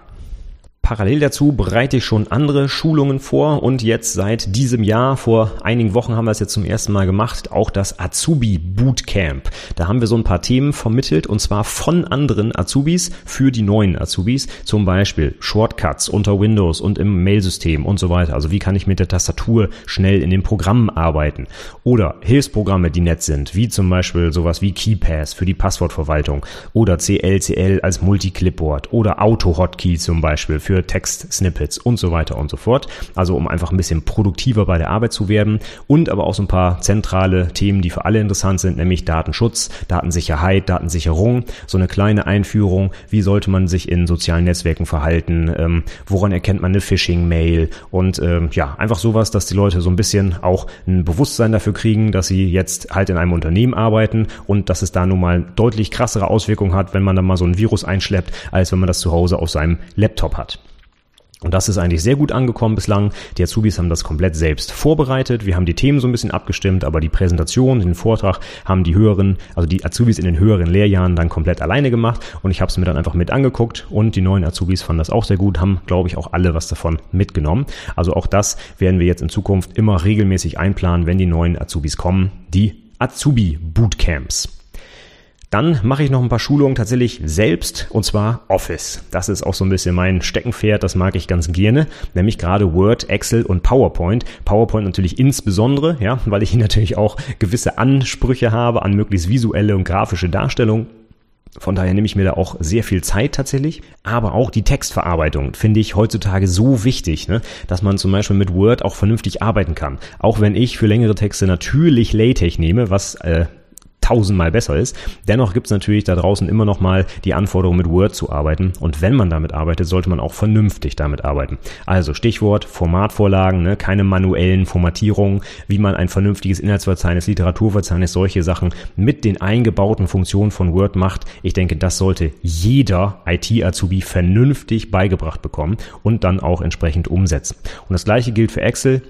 Parallel dazu bereite ich schon andere Schulungen vor und jetzt seit diesem Jahr, vor einigen Wochen haben wir es jetzt zum ersten Mal gemacht, auch das Azubi Bootcamp. Da haben wir so ein paar Themen vermittelt und zwar von anderen Azubis für die neuen Azubis, zum Beispiel Shortcuts unter Windows und im Mailsystem und so weiter. Also wie kann ich mit der Tastatur schnell in den Programmen arbeiten oder Hilfsprogramme, die nett sind, wie zum Beispiel sowas wie KeyPass für die Passwortverwaltung oder CLCL als Multiclipboard oder Auto-Hotkey zum Beispiel für Text-Snippets und so weiter und so fort. Also um einfach ein bisschen produktiver bei der Arbeit zu werden und aber auch so ein paar zentrale Themen, die für alle interessant sind, nämlich Datenschutz, Datensicherheit, Datensicherung, so eine kleine Einführung, wie sollte man sich in sozialen Netzwerken verhalten, ähm, woran erkennt man eine Phishing-Mail und ähm, ja, einfach sowas, dass die Leute so ein bisschen auch ein Bewusstsein dafür kriegen, dass sie jetzt halt in einem Unternehmen arbeiten und dass es da nun mal deutlich krassere Auswirkungen hat, wenn man da mal so ein Virus einschleppt, als wenn man das zu Hause auf seinem Laptop hat. Und das ist eigentlich sehr gut angekommen bislang. Die Azubis haben das komplett selbst vorbereitet. Wir haben die Themen so ein bisschen abgestimmt, aber die Präsentation, den Vortrag haben die höheren, also die Azubis in den höheren Lehrjahren dann komplett alleine gemacht. Und ich habe es mir dann einfach mit angeguckt und die neuen Azubis fanden das auch sehr gut, haben, glaube ich, auch alle was davon mitgenommen. Also auch das werden wir jetzt in Zukunft immer regelmäßig einplanen, wenn die neuen Azubis kommen. Die Azubi Bootcamps. Dann mache ich noch ein paar Schulungen tatsächlich selbst und zwar Office. Das ist auch so ein bisschen mein Steckenpferd, das mag ich ganz gerne, nämlich gerade Word, Excel und PowerPoint. PowerPoint natürlich insbesondere, ja, weil ich natürlich auch gewisse Ansprüche habe an möglichst visuelle und grafische Darstellung. Von daher nehme ich mir da auch sehr viel Zeit tatsächlich. Aber auch die Textverarbeitung finde ich heutzutage so wichtig, ne? dass man zum Beispiel mit Word auch vernünftig arbeiten kann. Auch wenn ich für längere Texte natürlich LaTeX nehme, was äh, tausendmal besser ist. Dennoch gibt es natürlich da draußen immer noch mal die Anforderung, mit Word zu arbeiten. Und wenn man damit arbeitet, sollte man auch vernünftig damit arbeiten. Also Stichwort Formatvorlagen, ne? keine manuellen Formatierungen, wie man ein vernünftiges Inhaltsverzeichnis, Literaturverzeichnis, solche Sachen mit den eingebauten Funktionen von Word macht. Ich denke, das sollte jeder IT-Azubi vernünftig beigebracht bekommen und dann auch entsprechend umsetzen. Und das gleiche gilt für Excel.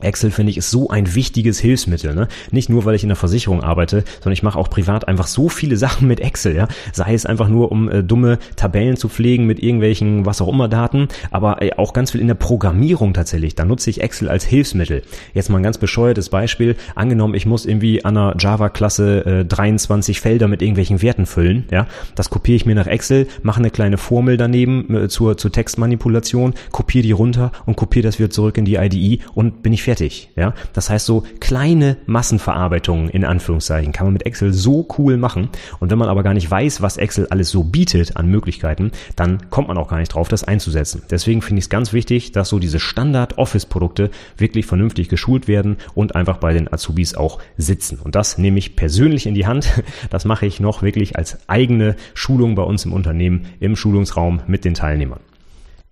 Excel finde ich ist so ein wichtiges Hilfsmittel, ne? Nicht nur, weil ich in der Versicherung arbeite, sondern ich mache auch privat einfach so viele Sachen mit Excel, ja? Sei es einfach nur, um äh, dumme Tabellen zu pflegen mit irgendwelchen was auch immer Daten, aber äh, auch ganz viel in der Programmierung tatsächlich. Da nutze ich Excel als Hilfsmittel. Jetzt mal ein ganz bescheuertes Beispiel. Angenommen, ich muss irgendwie an einer Java-Klasse äh, 23 Felder mit irgendwelchen Werten füllen, ja? Das kopiere ich mir nach Excel, mache eine kleine Formel daneben äh, zur, zur Textmanipulation, kopiere die runter und kopiere das wieder zurück in die IDE und bin ich fertig. Ja, das heißt so kleine Massenverarbeitungen in Anführungszeichen kann man mit Excel so cool machen. Und wenn man aber gar nicht weiß, was Excel alles so bietet an Möglichkeiten, dann kommt man auch gar nicht drauf, das einzusetzen. Deswegen finde ich es ganz wichtig, dass so diese Standard-Office-Produkte wirklich vernünftig geschult werden und einfach bei den Azubis auch sitzen. Und das nehme ich persönlich in die Hand. Das mache ich noch wirklich als eigene Schulung bei uns im Unternehmen im Schulungsraum mit den Teilnehmern.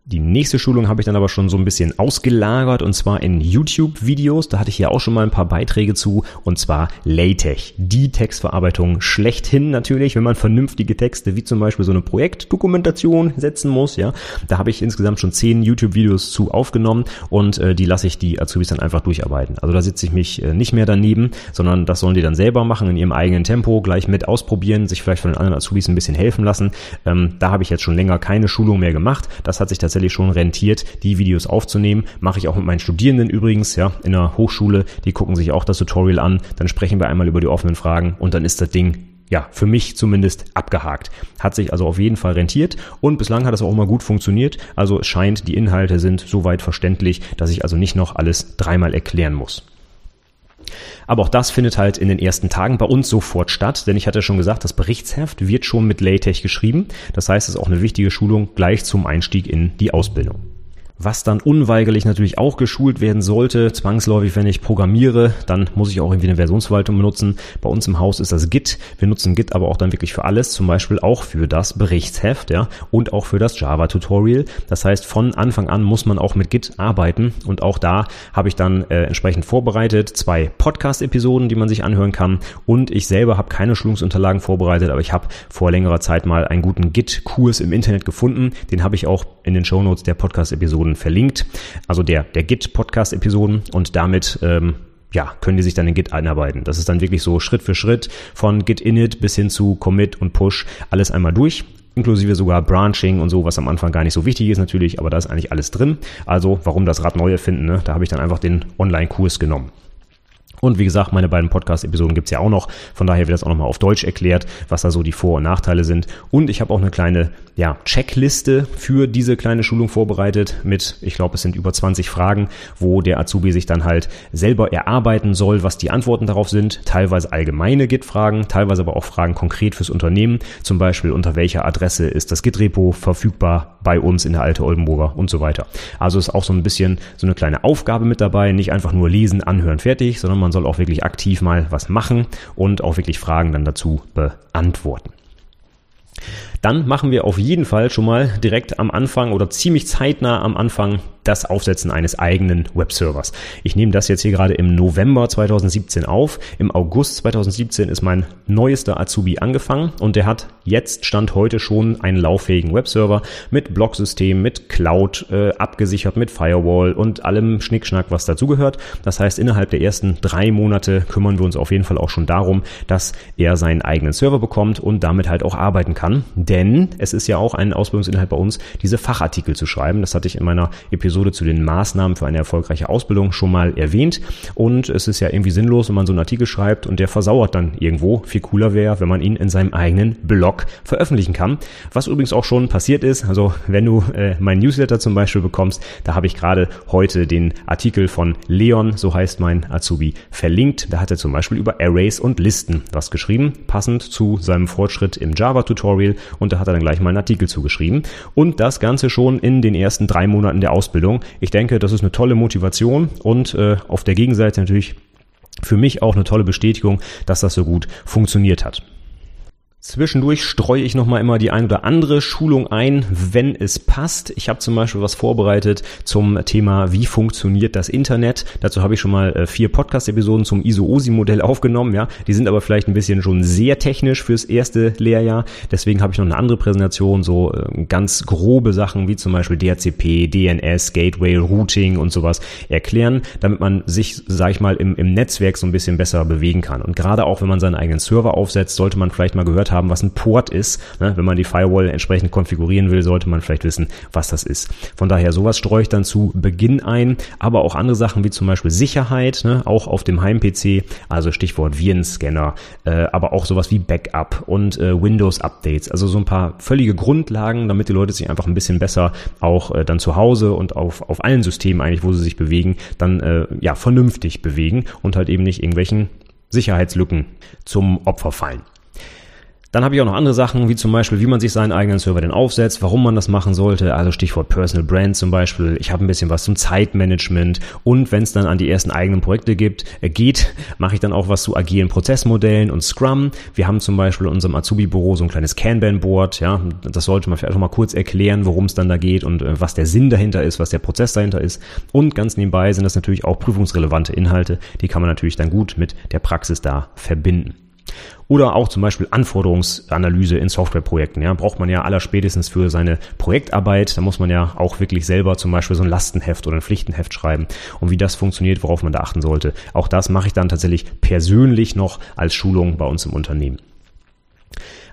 Die nächste Schulung habe ich dann aber schon so ein bisschen ausgelagert und zwar in YouTube-Videos. Da hatte ich ja auch schon mal ein paar Beiträge zu und zwar LaTeX. Die Textverarbeitung schlechthin natürlich, wenn man vernünftige Texte wie zum Beispiel so eine Projektdokumentation setzen muss. Ja, da habe ich insgesamt schon zehn YouTube-Videos zu aufgenommen und äh, die lasse ich die Azubis dann einfach durcharbeiten. Also da sitze ich mich äh, nicht mehr daneben, sondern das sollen die dann selber machen in ihrem eigenen Tempo, gleich mit ausprobieren, sich vielleicht von den anderen Azubis ein bisschen helfen lassen. Ähm, da habe ich jetzt schon länger keine Schulung mehr gemacht. Das hat sich tatsächlich tatsächlich schon rentiert, die Videos aufzunehmen. Mache ich auch mit meinen Studierenden übrigens, ja, in der Hochschule. Die gucken sich auch das Tutorial an. Dann sprechen wir einmal über die offenen Fragen und dann ist das Ding ja, für mich zumindest abgehakt. Hat sich also auf jeden Fall rentiert und bislang hat es auch immer gut funktioniert. Also es scheint, die Inhalte sind soweit verständlich, dass ich also nicht noch alles dreimal erklären muss. Aber auch das findet halt in den ersten Tagen bei uns sofort statt, denn ich hatte schon gesagt, das Berichtsheft wird schon mit LaTeX geschrieben. Das heißt, es ist auch eine wichtige Schulung gleich zum Einstieg in die Ausbildung was dann unweigerlich natürlich auch geschult werden sollte. Zwangsläufig, wenn ich programmiere, dann muss ich auch irgendwie eine Versionsverwaltung benutzen. Bei uns im Haus ist das Git. Wir nutzen Git aber auch dann wirklich für alles, zum Beispiel auch für das Berichtsheft, ja, und auch für das Java-Tutorial. Das heißt, von Anfang an muss man auch mit Git arbeiten und auch da habe ich dann äh, entsprechend vorbereitet zwei Podcast-Episoden, die man sich anhören kann und ich selber habe keine Schulungsunterlagen vorbereitet, aber ich habe vor längerer Zeit mal einen guten Git-Kurs im Internet gefunden. Den habe ich auch in den Shownotes der Podcast-Episoden Episoden verlinkt, also der, der Git-Podcast-Episoden und damit ähm, ja, können die sich dann in Git einarbeiten. Das ist dann wirklich so Schritt für Schritt von Git init bis hin zu Commit und Push alles einmal durch. inklusive sogar Branching und so, was am Anfang gar nicht so wichtig ist natürlich, aber da ist eigentlich alles drin. Also warum das Rad neu erfinden? Ne? Da habe ich dann einfach den Online-Kurs genommen. Und wie gesagt, meine beiden Podcast-Episoden gibt's ja auch noch. Von daher wird das auch nochmal auf Deutsch erklärt, was da so die Vor- und Nachteile sind. Und ich habe auch eine kleine ja, Checkliste für diese kleine Schulung vorbereitet mit, ich glaube, es sind über 20 Fragen, wo der Azubi sich dann halt selber erarbeiten soll, was die Antworten darauf sind. Teilweise allgemeine Git-Fragen, teilweise aber auch Fragen konkret fürs Unternehmen. Zum Beispiel, unter welcher Adresse ist das Git-Repo verfügbar bei uns in der Alte Oldenburger und so weiter. Also ist auch so ein bisschen so eine kleine Aufgabe mit dabei. Nicht einfach nur lesen, anhören, fertig, sondern man soll auch wirklich aktiv mal was machen und auch wirklich Fragen dann dazu beantworten. Dann machen wir auf jeden Fall schon mal direkt am Anfang oder ziemlich zeitnah am Anfang das Aufsetzen eines eigenen Webservers. Ich nehme das jetzt hier gerade im November 2017 auf. Im August 2017 ist mein neuester Azubi angefangen und der hat jetzt Stand heute schon einen lauffähigen Webserver mit Blocksystem, mit Cloud, äh, abgesichert mit Firewall und allem Schnickschnack, was dazugehört. Das heißt, innerhalb der ersten drei Monate kümmern wir uns auf jeden Fall auch schon darum, dass er seinen eigenen Server bekommt und damit halt auch arbeiten kann. Denn es ist ja auch ein Ausbildungsinhalt bei uns, diese Fachartikel zu schreiben. Das hatte ich in meiner Episode zu den Maßnahmen für eine erfolgreiche Ausbildung schon mal erwähnt. Und es ist ja irgendwie sinnlos, wenn man so einen Artikel schreibt und der versauert dann irgendwo. Viel cooler wäre, wenn man ihn in seinem eigenen Blog veröffentlichen kann. Was übrigens auch schon passiert ist. Also wenn du äh, mein Newsletter zum Beispiel bekommst, da habe ich gerade heute den Artikel von Leon, so heißt mein Azubi, verlinkt. Da hat er zum Beispiel über Arrays und Listen was geschrieben, passend zu seinem Fortschritt im Java-Tutorial. Und da hat er dann gleich mal einen Artikel zugeschrieben. Und das Ganze schon in den ersten drei Monaten der Ausbildung. Ich denke, das ist eine tolle Motivation und äh, auf der Gegenseite natürlich für mich auch eine tolle Bestätigung, dass das so gut funktioniert hat. Zwischendurch streue ich nochmal immer die ein oder andere Schulung ein, wenn es passt. Ich habe zum Beispiel was vorbereitet zum Thema, wie funktioniert das Internet. Dazu habe ich schon mal äh, vier Podcast-Episoden zum ISO-OSI-Modell aufgenommen. Ja, Die sind aber vielleicht ein bisschen schon sehr technisch fürs erste Lehrjahr. Deswegen habe ich noch eine andere Präsentation, so äh, ganz grobe Sachen wie zum Beispiel DHCP, DNS, Gateway, Routing und sowas erklären, damit man sich, sag ich mal, im, im Netzwerk so ein bisschen besser bewegen kann. Und gerade auch, wenn man seinen eigenen Server aufsetzt, sollte man vielleicht mal gehört haben, was ein Port ist. Ne? Wenn man die Firewall entsprechend konfigurieren will, sollte man vielleicht wissen, was das ist. Von daher, sowas streue ich dann zu Beginn ein, aber auch andere Sachen wie zum Beispiel Sicherheit, ne? auch auf dem Heim-PC, also Stichwort Virenscanner, äh, aber auch sowas wie Backup und äh, Windows-Updates, also so ein paar völlige Grundlagen, damit die Leute sich einfach ein bisschen besser auch äh, dann zu Hause und auf, auf allen Systemen eigentlich, wo sie sich bewegen, dann ja vernünftig bewegen und halt eben nicht irgendwelchen Sicherheitslücken zum Opfer fallen. Dann habe ich auch noch andere Sachen, wie zum Beispiel, wie man sich seinen eigenen Server denn aufsetzt, warum man das machen sollte, also Stichwort Personal Brand zum Beispiel. Ich habe ein bisschen was zum Zeitmanagement und wenn es dann an die ersten eigenen Projekte gibt, äh, geht, mache ich dann auch was zu agilen Prozessmodellen und Scrum. Wir haben zum Beispiel in unserem Azubi-Büro so ein kleines Kanban-Board, ja, das sollte man vielleicht auch mal kurz erklären, worum es dann da geht und äh, was der Sinn dahinter ist, was der Prozess dahinter ist. Und ganz nebenbei sind das natürlich auch prüfungsrelevante Inhalte, die kann man natürlich dann gut mit der Praxis da verbinden. Oder auch zum Beispiel Anforderungsanalyse in Softwareprojekten. Ja, braucht man ja allerspätestens für seine Projektarbeit. Da muss man ja auch wirklich selber zum Beispiel so ein Lastenheft oder ein Pflichtenheft schreiben. Und wie das funktioniert, worauf man da achten sollte. Auch das mache ich dann tatsächlich persönlich noch als Schulung bei uns im Unternehmen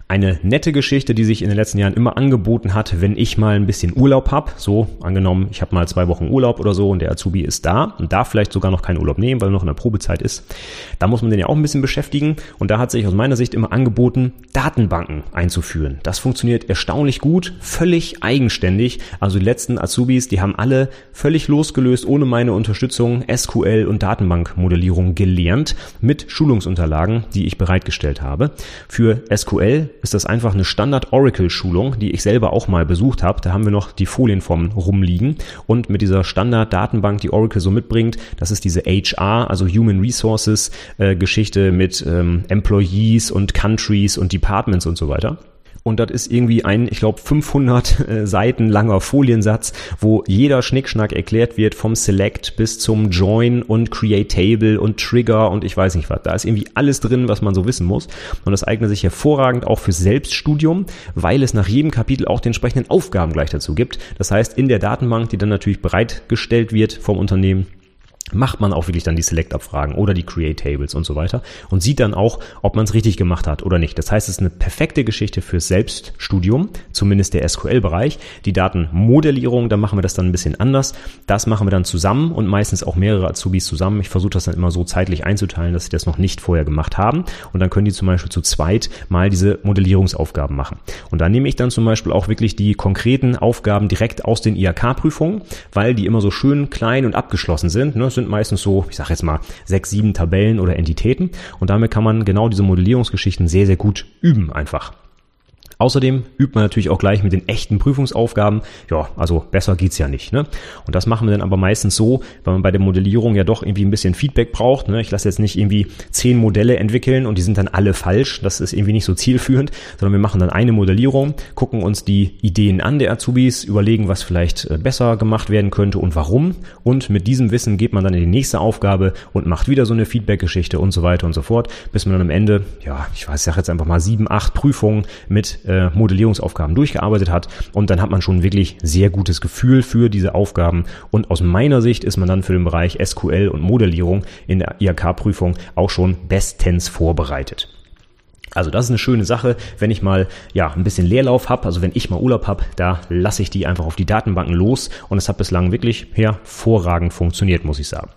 eine nette Geschichte, die sich in den letzten Jahren immer angeboten hat, wenn ich mal ein bisschen Urlaub habe. So, angenommen, ich habe mal zwei Wochen Urlaub oder so und der Azubi ist da und darf vielleicht sogar noch keinen Urlaub nehmen, weil er noch in der Probezeit ist. Da muss man den ja auch ein bisschen beschäftigen und da hat sich aus meiner Sicht immer angeboten, Datenbanken einzuführen. Das funktioniert erstaunlich gut, völlig eigenständig. Also die letzten Azubis, die haben alle völlig losgelöst, ohne meine Unterstützung, SQL und Datenbankmodellierung gelernt mit Schulungsunterlagen, die ich bereitgestellt habe. Für SQL ist das einfach eine Standard-Oracle-Schulung, die ich selber auch mal besucht habe. Da haben wir noch die Folien vom rumliegen. Und mit dieser Standard-Datenbank, die Oracle so mitbringt, das ist diese HR, also Human Resources äh, mit ähm, Employees und Countries und Departments und so weiter. Und das ist irgendwie ein, ich glaube, 500 äh, Seiten langer Foliensatz, wo jeder Schnickschnack erklärt wird, vom Select bis zum Join und Create Table und Trigger und ich weiß nicht was. Da ist irgendwie alles drin, was man so wissen muss. Und das eignet sich hervorragend auch für Selbststudium, weil es nach jedem Kapitel auch den entsprechenden Aufgaben gleich dazu gibt. Das heißt, in der Datenbank, die dann natürlich bereitgestellt wird vom Unternehmen, macht man auch wirklich dann die Select-Abfragen oder die Create-Tables und so weiter und sieht dann auch, ob man es richtig gemacht hat oder nicht. Das heißt, es ist eine perfekte Geschichte fürs Selbststudium, zumindest der SQL-Bereich. Die Datenmodellierung, da machen wir das dann ein bisschen anders. Das machen wir dann zusammen und meistens auch mehrere Azubis zusammen. Ich versuche das dann immer so zeitlich einzuteilen, dass sie das noch nicht vorher gemacht haben und dann können die zum Beispiel zu zweit mal diese Modellierungsaufgaben machen. Und da nehme ich dann zum Beispiel auch wirklich die konkreten Aufgaben direkt aus den IHK-Prüfungen, weil die immer so schön klein und abgeschlossen sind. Ne? Sind meistens so, ich sage jetzt mal, sechs, sieben Tabellen oder Entitäten. Und damit kann man genau diese Modellierungsgeschichten sehr, sehr gut üben einfach. Außerdem übt man natürlich auch gleich mit den echten Prüfungsaufgaben. Ja, also besser geht's ja nicht. Ne? Und das machen wir dann aber meistens so, weil man bei der Modellierung ja doch irgendwie ein bisschen Feedback braucht. Ne? Ich lasse jetzt nicht irgendwie zehn Modelle entwickeln und die sind dann alle falsch. Das ist irgendwie nicht so zielführend, sondern wir machen dann eine Modellierung, gucken uns die Ideen an der Azubis, überlegen, was vielleicht äh, besser gemacht werden könnte und warum. Und mit diesem Wissen geht man dann in die nächste Aufgabe und macht wieder so eine Feedback-Geschichte und so weiter und so fort, bis man dann am Ende, ja, ich weiß, ich sag jetzt einfach mal sieben, acht Prüfungen mit äh, Modellierungsaufgaben durchgearbeitet hat und dann hat man schon wirklich sehr gutes Gefühl für diese Aufgaben und aus meiner Sicht ist man dann für den Bereich SQL und Modellierung in der IHK-Prüfung auch schon bestens vorbereitet. Also das ist eine schöne Sache, wenn ich mal ja ein bisschen Leerlauf habe, also wenn ich mal Urlaub habe, da lasse ich die einfach auf die Datenbanken los und es hat bislang wirklich hervorragend funktioniert, muss ich sagen.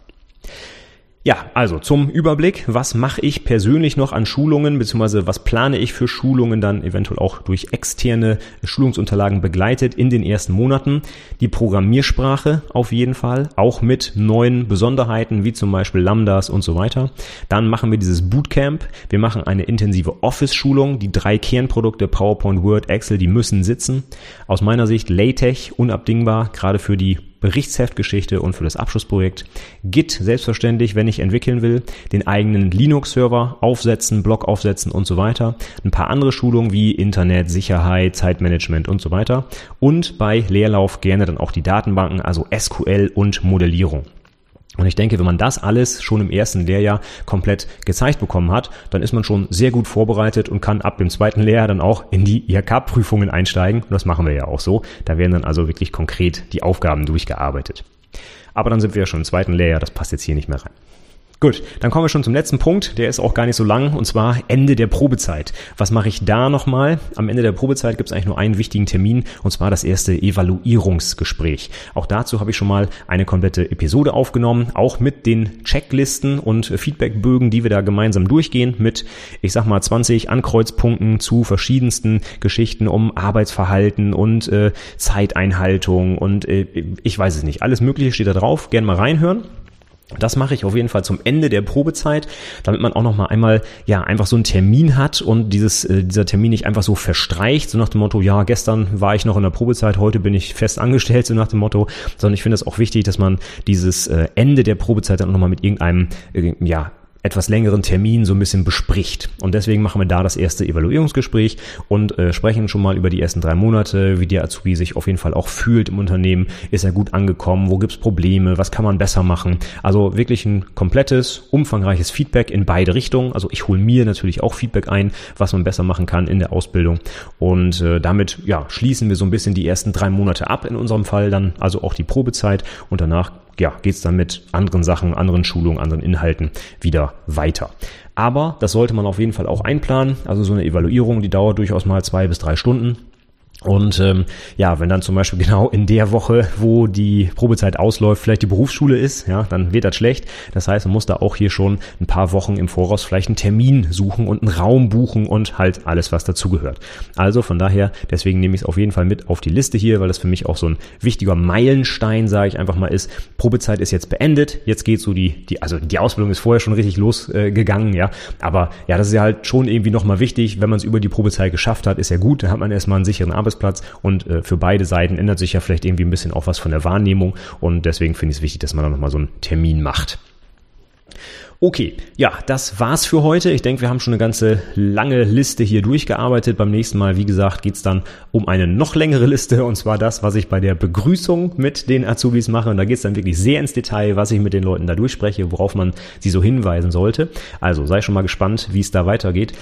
Ja, also zum Überblick, was mache ich persönlich noch an Schulungen, beziehungsweise was plane ich für Schulungen dann eventuell auch durch externe Schulungsunterlagen begleitet in den ersten Monaten. Die Programmiersprache auf jeden Fall, auch mit neuen Besonderheiten, wie zum Beispiel Lambdas und so weiter. Dann machen wir dieses Bootcamp. Wir machen eine intensive Office-Schulung. Die drei Kernprodukte PowerPoint, Word, Excel, die müssen sitzen. Aus meiner Sicht LaTeX unabdingbar, gerade für die Berichtsheftgeschichte und für das Abschlussprojekt. Git selbstverständlich, wenn ich entwickeln will, den eigenen Linux-Server aufsetzen, Blog aufsetzen und so weiter. Ein paar andere Schulungen wie Internet, Sicherheit, Zeitmanagement und so weiter. Und bei Leerlauf gerne dann auch die Datenbanken, also SQL und Modellierung. Und ich denke, wenn man das alles schon im ersten Lehrjahr komplett gezeigt bekommen hat, dann ist man schon sehr gut vorbereitet und kann ab dem zweiten Lehrjahr dann auch in die IHK-Prüfungen einsteigen. Und das machen wir ja auch so. Da werden dann also wirklich konkret die Aufgaben durchgearbeitet. Aber dann sind wir ja schon im zweiten Lehrjahr, das passt jetzt hier nicht mehr rein. Gut, dann kommen wir schon zum letzten Punkt. Der ist auch gar nicht so lang und zwar Ende der Probezeit. Was mache ich da nochmal? Am Ende der Probezeit gibt es eigentlich nur einen wichtigen Termin und zwar das erste Evaluierungsgespräch. Auch dazu habe ich schon mal eine komplette Episode aufgenommen, auch mit den Checklisten und Feedbackbögen, die wir da gemeinsam durchgehen, mit, ich sag mal, 20 Ankreuzpunkten zu verschiedensten Geschichten um Arbeitsverhalten und äh, Zeiteinhaltung und äh, ich weiß es nicht. Alles Mögliche steht da drauf. Gerne mal reinhören. Das mache ich auf jeden Fall zum Ende der Probezeit, damit man auch noch mal einmal ja einfach so einen Termin hat und dieses äh, dieser Termin nicht einfach so verstreicht, so nach dem Motto, ja, gestern war ich noch in der Probezeit, heute bin ich fest angestellt, so nach dem Motto, sondern ich finde es auch wichtig, dass man dieses äh, Ende der Probezeit dann noch mal mit irgendeinem äh, ja etwas längeren Termin so ein bisschen bespricht. Und deswegen machen wir da das erste Evaluierungsgespräch und äh, sprechen schon mal über die ersten drei Monate, wie der Azubi sich auf jeden Fall auch fühlt im Unternehmen. Ist er gut angekommen? Wo gibt's Probleme? Was kann man besser machen? Also wirklich ein komplettes, umfangreiches Feedback in beide Richtungen. Also ich hole mir natürlich auch Feedback ein, was man besser machen kann in der Ausbildung. Und äh, damit ja, schließen wir so ein bisschen die ersten drei Monate ab in unserem Fall dann, also auch die Probezeit. Und danach ja, geht es dann mit anderen Sachen, anderen Schulungen, anderen Inhalten wieder weiter. Aber das sollte man auf jeden Fall auch einplanen. Also so eine Evaluierung, die dauert durchaus mal zwei bis drei Stunden. Und ähm, ja, wenn dann zum Beispiel genau in der Woche, wo die Probezeit ausläuft, vielleicht die Berufsschule ist, ja, dann wird das schlecht. Das heißt, man muss da auch hier schon ein paar Wochen im Voraus vielleicht einen Termin suchen und einen Raum buchen und halt alles, was dazugehört. Also von daher, deswegen nehme ich es auf jeden Fall mit auf die Liste hier, weil das für mich auch so ein wichtiger Meilenstein, sage ich einfach mal, ist. Probezeit ist jetzt beendet. Jetzt geht so die, die, also die Ausbildung ist vorher schon richtig losgegangen, äh, ja. Aber ja, das ist ja halt schon irgendwie nochmal wichtig, wenn man es über die Probezeit geschafft hat, ist ja gut, dann hat man erstmal einen sicheren Arbeitsplatz Arbeitsplatz und äh, für beide Seiten ändert sich ja vielleicht irgendwie ein bisschen auch was von der Wahrnehmung und deswegen finde ich es wichtig, dass man da nochmal so einen Termin macht. Okay, ja, das war's für heute. Ich denke, wir haben schon eine ganze lange Liste hier durchgearbeitet. Beim nächsten Mal, wie gesagt, geht's dann um eine noch längere Liste und zwar das, was ich bei der Begrüßung mit den Azubis mache. Und da geht's dann wirklich sehr ins Detail, was ich mit den Leuten da durchspreche, worauf man sie so hinweisen sollte. Also sei schon mal gespannt, wie es da weitergeht.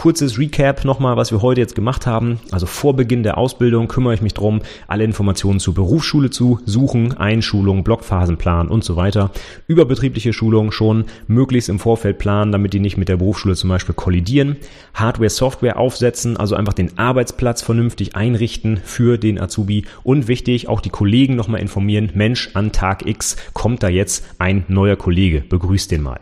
Kurzes Recap nochmal, was wir heute jetzt gemacht haben. Also vor Beginn der Ausbildung kümmere ich mich darum, alle Informationen zur Berufsschule zu suchen, Einschulung, Blockphasenplan und so weiter. Überbetriebliche Schulung schon möglichst im Vorfeld planen, damit die nicht mit der Berufsschule zum Beispiel kollidieren. Hardware, Software aufsetzen, also einfach den Arbeitsplatz vernünftig einrichten für den Azubi und wichtig, auch die Kollegen nochmal informieren, Mensch, an Tag X kommt da jetzt ein neuer Kollege, begrüßt den mal.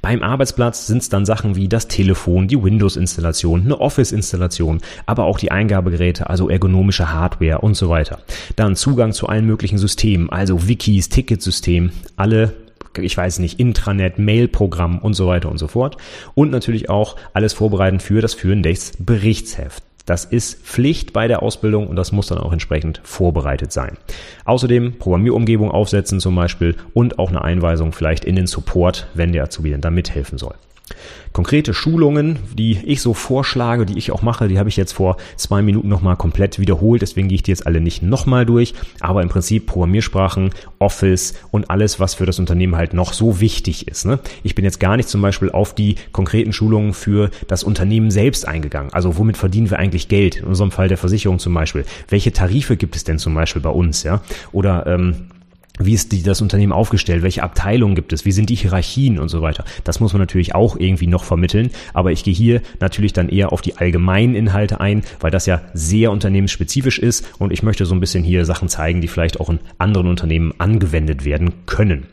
Beim Arbeitsplatz sind es dann Sachen wie das Telefon, die Windows-Installation, eine Office-Installation, aber auch die Eingabegeräte, also ergonomische Hardware und so weiter. Dann Zugang zu allen möglichen Systemen, also Wikis, Ticketsystem, alle ich weiß nicht, Intranet, Mail-Programm und so weiter und so fort. Und natürlich auch alles vorbereiten für das Führen des Berichtshefts. Das ist Pflicht bei der Ausbildung und das muss dann auch entsprechend vorbereitet sein. Außerdem Programmierumgebung aufsetzen zum Beispiel und auch eine Einweisung vielleicht in den Support, wenn der Azubi dann da mithelfen soll. Konkrete Schulungen, die ich so vorschlage, die ich auch mache, die habe ich jetzt vor zwei Minuten nochmal komplett wiederholt, deswegen gehe ich die jetzt alle nicht nochmal durch, aber im Prinzip Programmiersprachen, Office und alles, was für das Unternehmen halt noch so wichtig ist. Ne? Ich bin jetzt gar nicht zum Beispiel auf die konkreten Schulungen für das Unternehmen selbst eingegangen. Also womit verdienen wir eigentlich Geld? In unserem Fall der Versicherung zum Beispiel. Welche Tarife gibt es denn zum Beispiel bei uns? Ja? Oder ähm, wie ist die, das Unternehmen aufgestellt? Welche Abteilungen gibt es? Wie sind die Hierarchien und so weiter? Das muss man natürlich auch irgendwie noch vermitteln. Aber ich gehe hier natürlich dann eher auf die allgemeinen Inhalte ein, weil das ja sehr unternehmensspezifisch ist und ich möchte so ein bisschen hier Sachen zeigen, die vielleicht auch in anderen Unternehmen angewendet werden können.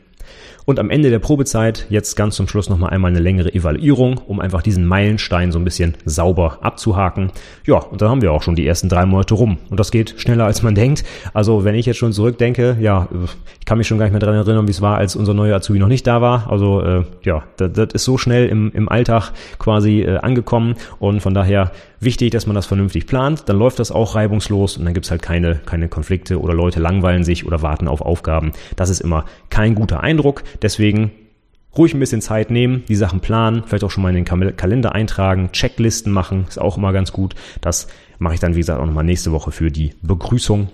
Und am Ende der Probezeit jetzt ganz zum Schluss nochmal einmal eine längere Evaluierung, um einfach diesen Meilenstein so ein bisschen sauber abzuhaken. Ja, und dann haben wir auch schon die ersten drei Monate rum. Und das geht schneller als man denkt. Also wenn ich jetzt schon zurückdenke, ja, ich kann mich schon gar nicht mehr daran erinnern, wie es war, als unser neuer Azubi noch nicht da war. Also äh, ja, das, das ist so schnell im, im Alltag quasi äh, angekommen. Und von daher wichtig, dass man das vernünftig plant. Dann läuft das auch reibungslos und dann gibt's halt keine, keine Konflikte oder Leute langweilen sich oder warten auf Aufgaben. Das ist immer kein guter Eindruck. Deswegen ruhig ein bisschen Zeit nehmen, die Sachen planen, vielleicht auch schon mal in den Kalender eintragen, Checklisten machen, ist auch immer ganz gut. Das mache ich dann, wie gesagt, auch nochmal nächste Woche für die Begrüßung.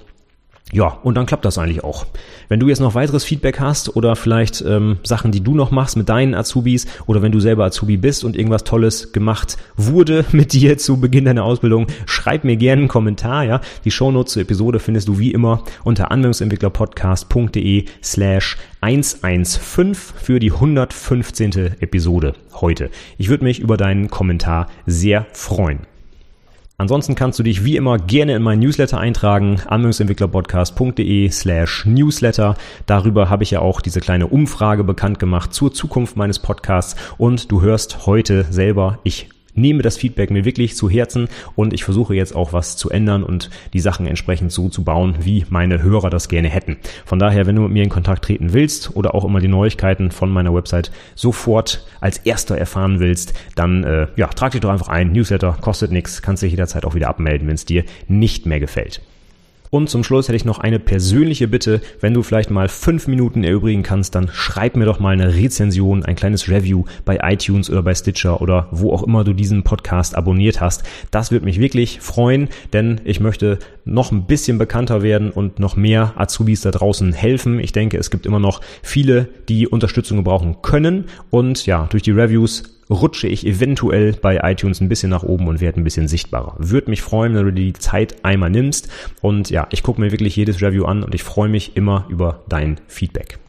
Ja, und dann klappt das eigentlich auch. Wenn du jetzt noch weiteres Feedback hast oder vielleicht ähm, Sachen, die du noch machst mit deinen Azubis oder wenn du selber Azubi bist und irgendwas Tolles gemacht wurde mit dir zu Beginn deiner Ausbildung, schreib mir gerne einen Kommentar. Ja, die Shownotes zur Episode findest du wie immer unter anwendungsentwicklerpodcast.de slash 115 für die 115. Episode heute. Ich würde mich über deinen Kommentar sehr freuen. Ansonsten kannst du dich wie immer gerne in meinen Newsletter eintragen, anwendungsentwicklerpodcast.de slash newsletter. Darüber habe ich ja auch diese kleine Umfrage bekannt gemacht zur Zukunft meines Podcasts und du hörst heute selber, ich nehme das Feedback mir wirklich zu Herzen und ich versuche jetzt auch was zu ändern und die Sachen entsprechend so zu bauen, wie meine Hörer das gerne hätten. Von daher, wenn du mit mir in Kontakt treten willst oder auch immer die Neuigkeiten von meiner Website sofort als erster erfahren willst, dann äh, ja, trag dich doch einfach ein. Newsletter kostet nichts, kannst dich jederzeit auch wieder abmelden, wenn es dir nicht mehr gefällt. Und zum Schluss hätte ich noch eine persönliche Bitte. Wenn du vielleicht mal fünf Minuten erübrigen kannst, dann schreib mir doch mal eine Rezension, ein kleines Review bei iTunes oder bei Stitcher oder wo auch immer du diesen Podcast abonniert hast. Das würde mich wirklich freuen, denn ich möchte noch ein bisschen bekannter werden und noch mehr Azubis da draußen helfen. Ich denke, es gibt immer noch viele, die Unterstützung gebrauchen können. Und ja, durch die Reviews rutsche ich eventuell bei iTunes ein bisschen nach oben und werde ein bisschen sichtbarer. Würde mich freuen, wenn du dir die Zeit einmal nimmst. Und ja, ich gucke mir wirklich jedes Review an und ich freue mich immer über dein Feedback.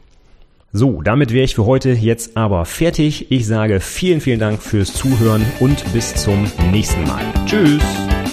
So, damit wäre ich für heute jetzt aber fertig. Ich sage vielen, vielen Dank fürs Zuhören und bis zum nächsten Mal. Tschüss!